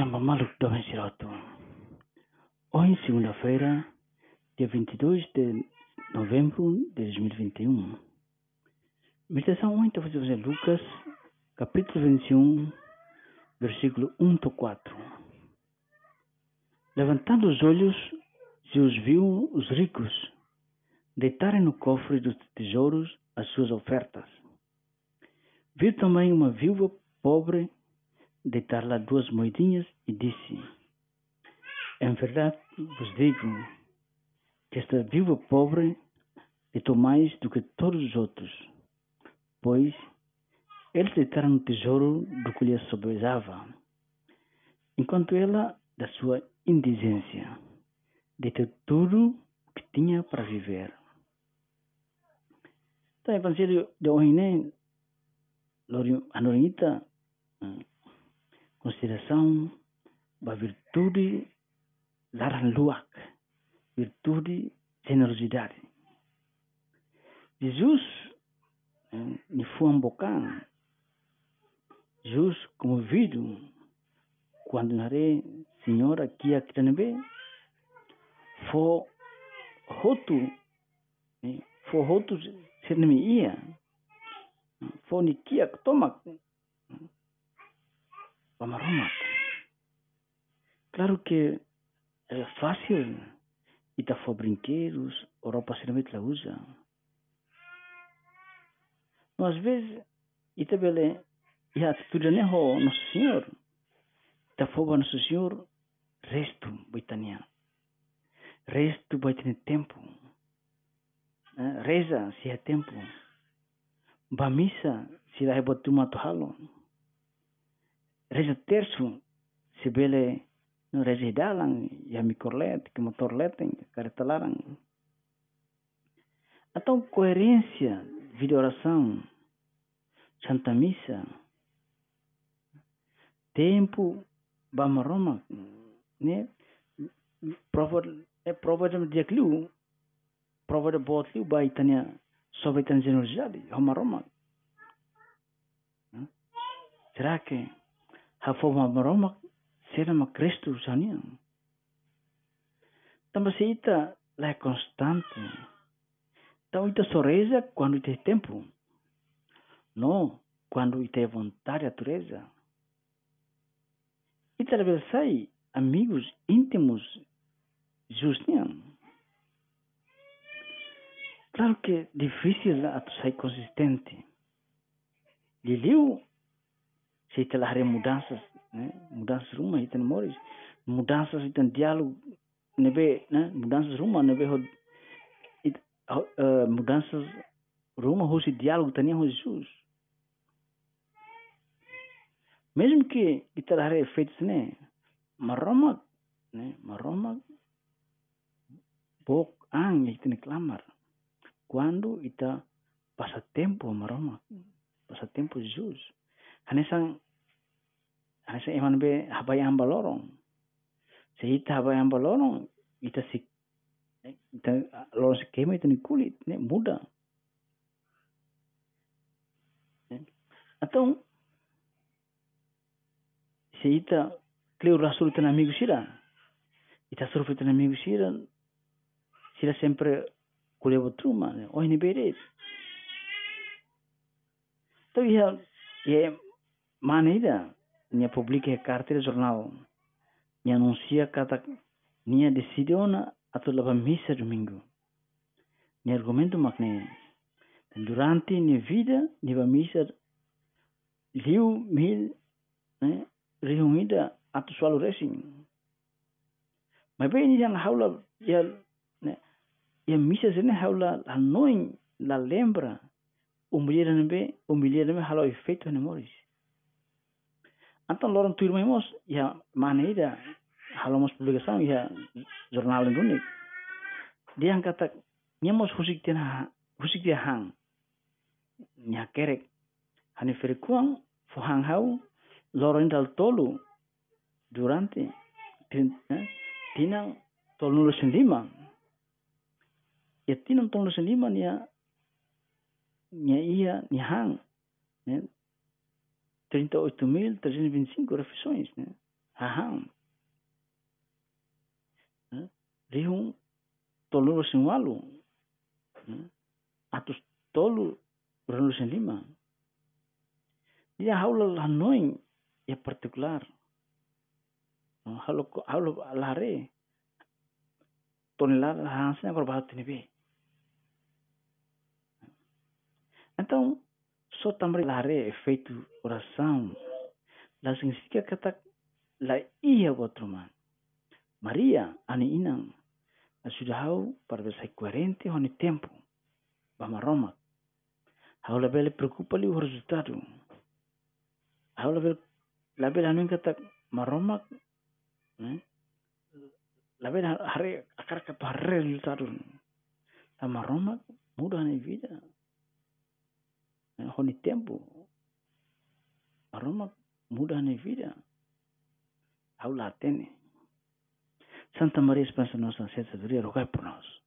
Nyamba Maluk Domen Siroto. Hoje, segunda-feira, dia 22 de novembro de 2021. Meditação hoje está fazer Lucas, capítulo 21, versículo 1 a 4. Levantando os olhos, Jesus viu os ricos deitarem no cofre dos tesouros as suas ofertas. Viu também uma viúva pobre deitar lá duas moedinhas e disse: Em verdade vos digo que esta viúva pobre deitou mais do que todos os outros, pois eles deitaram no tesouro do que lhe sobrezava, enquanto ela, da sua indigência, deitou tudo o que tinha para viver. Então, o Evangelho de hoje, né? A Norinita consideração, da virtude, laranluak, virtude, generosidade. Jesus, eh, em Fuambocan, Jesus convido, quando narei, Senhora, aqui a Kiranbe, foi roto, eh, foi roto, se não me ia, for nikia, toma, eh, tomak Roma. Claro que é fácil e tá for brinquedos, Europa sinceramente la usa. Mas às vezes, e também e a atitude não é Nosso Senhor. Tá for Nosso Senhor, resto boitania. Resto ter tempo. Reza se é tempo. Bamisa se dá rebotu matuhalo. Reza terço se bele no reza dalang ya mikorlet que motor letem careta larang então coerência vida oração santa missa tempo bama roma né prova é prova de dia cliu prova de bot cliu vai tania sobre tan generosidade roma. Roma será que hafoma maroma serama Kristu zanio tambasita la constante. Então ita soreza quando ita tempo. No quando ita vontade natureza ita atravessai amigos íntimos justiam claro que difícil a sai consistente. Liliu se telah hari mudanças, né? mudanças rumah itu moris, mudanças itu diálogo, nebe, né? mudanças rumah nebe ho, it, uh, mudanças rumah hoje diálogo tania com Jesus. Mesmo que kita hari efeitos, né? Maroma, né? Maroma, bok ang itu ni clamar. Quando ita passa tempo maroma, passa tempo Jesus hanesang hanesang iman be habai hamba lorong. Sehita habai hamba lorong ita si ita lorong skema itu ni kulit ne muda. Atau sehita kleu rasul itu amigo sira ita suruh itu amigo sira sira sempre kuliah betruma oh ini beres tapi ya ya maneira nia publica carta de jornal nia anuncia kata nia decidiona atau leva missa domingo. Nia argumento makne durante nia vida nia missa liu mil né reunida atau sualo racing. Mas bem nia haula ya né ya missa zene haula hanoin la lembra. Umilira nembe umilira nembe halo efeito ne Então, lorong tuir memos, ya mana ida, halo mas publikação, ya jornal ini. Dia yang kata, nyemos husik tina, husik dia hang, nya kerek, hani ferikuang, fo hang hau, lorong dal tolu, durante, tinang tolu nulo sendima, ya tinang tolu sendima, nya, nya iya, nya hang, 38.325 refeições, né? Aham. Rihun tolu sin walu. Atus tolu renu sin lima. Dia haula lanoin ya partikular. Halo halo lare. Tonelada hansnya berbahatu ni be. Então, só também lare é feito oração. Lá significa lá ia outro man. Maria, ani inang, sudah hau para ser coerente honi tempo. Bama Roma. Hau la bele preocupa li o resultado. Hau la bele la bele anu kata maroma. Eh? La bele hari akar kata hari resultado. Sama Roma mudah ni vida. Honi tempo. Roma mudah ni vida. Hau la tene. Santa Maria Esperança Nossa Senhora, rogai por nós.